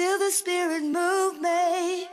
Don't be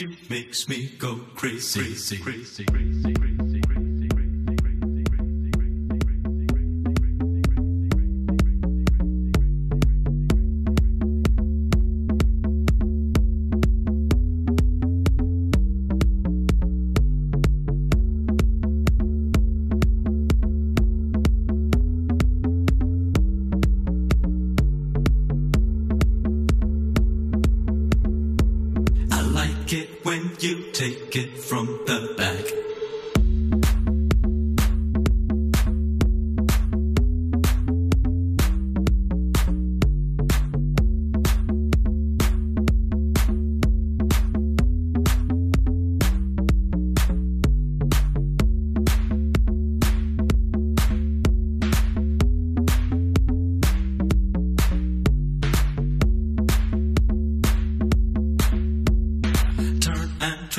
you makes me go crazy, crazy, crazy, crazy.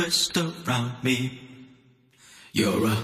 twist around me. You're a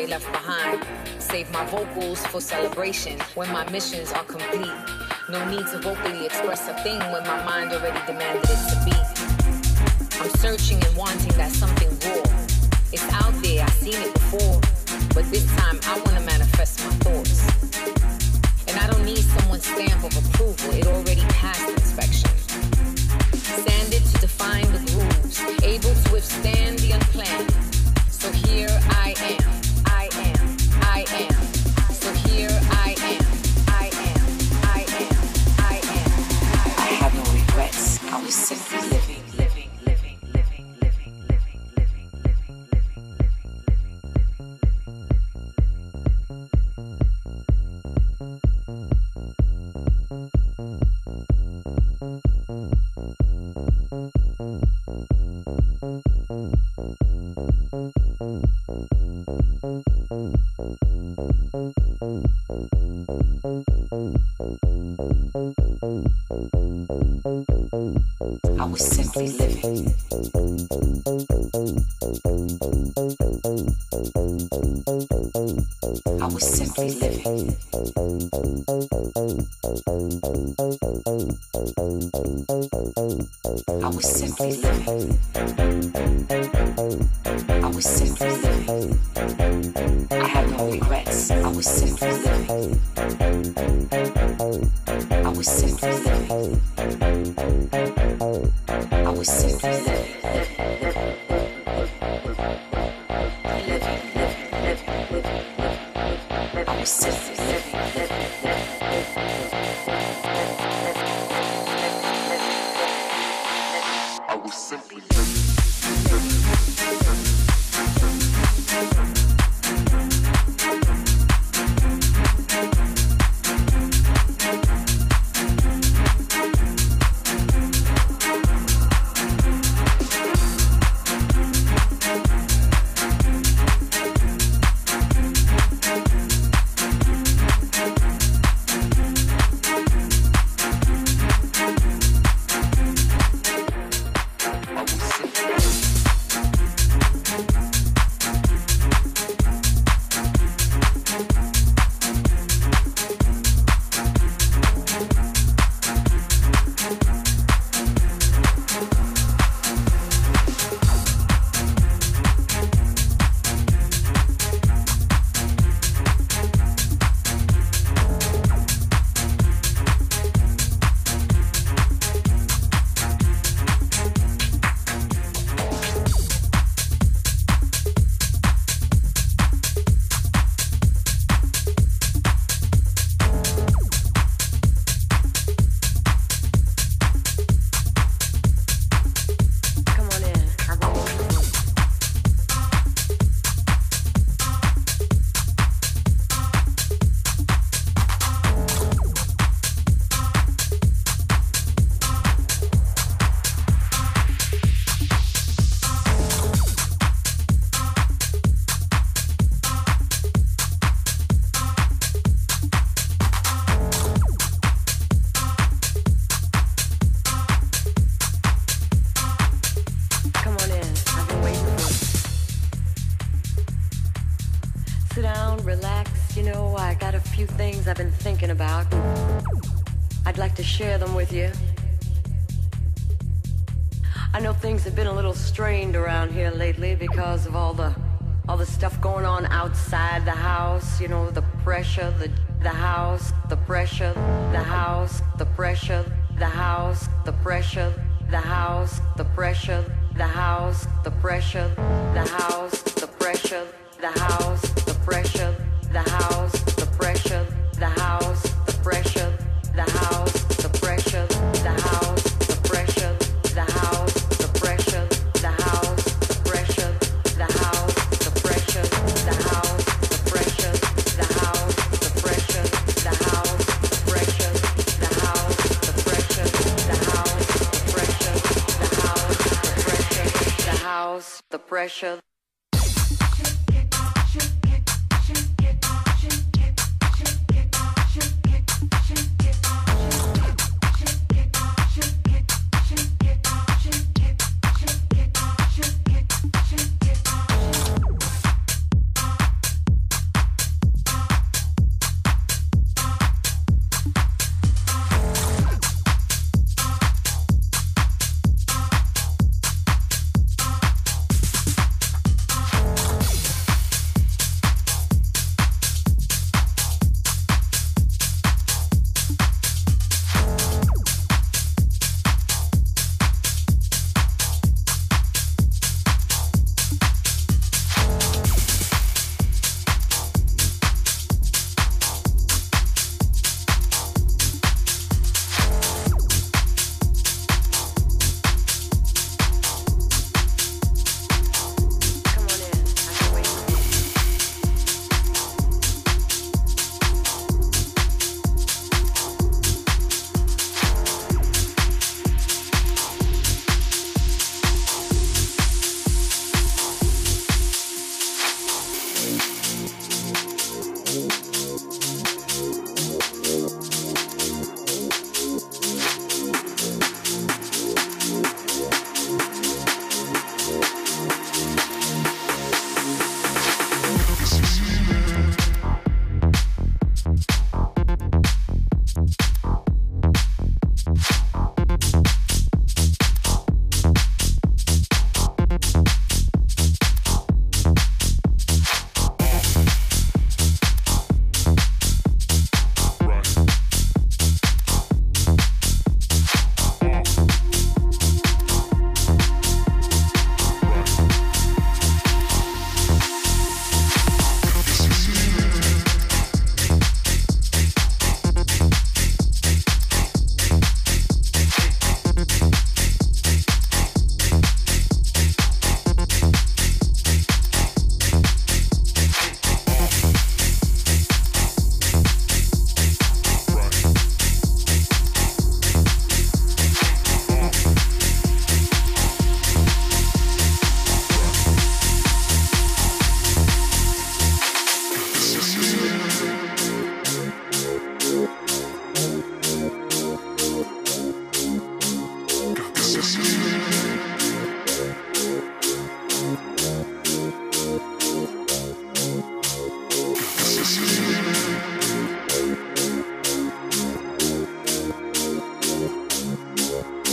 they left behind. Save my vocals for celebration when my missions are complete. No need to vocally express a thing when my mind already demanded it to be. I'm searching and wanting that something raw. It's out there, I've seen it before. But this time I want to manifest my thoughts. And I don't need someone's stamp of approval, it already passed inspection. Sanded to define the grooves, able to withstand the unplanned. Jackson.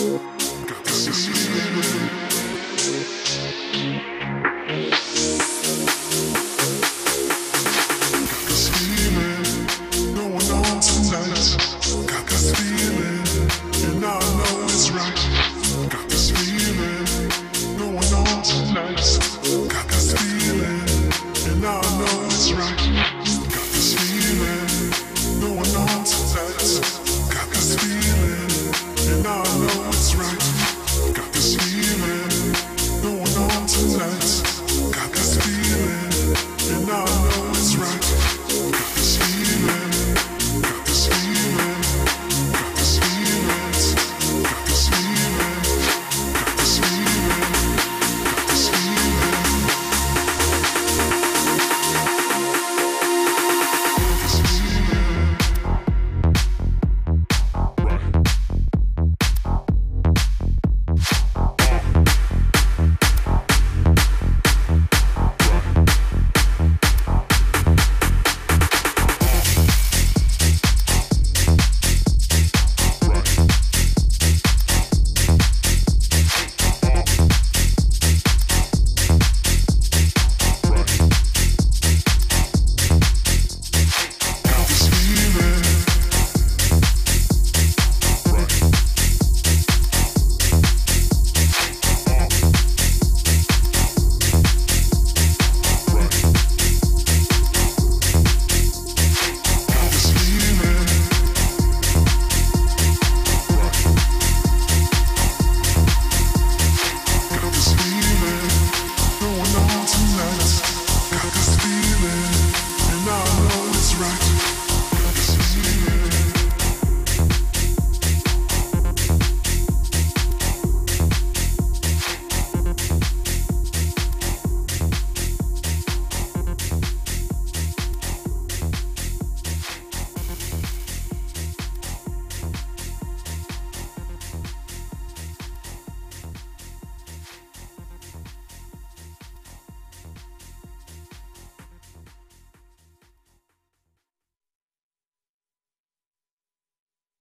you.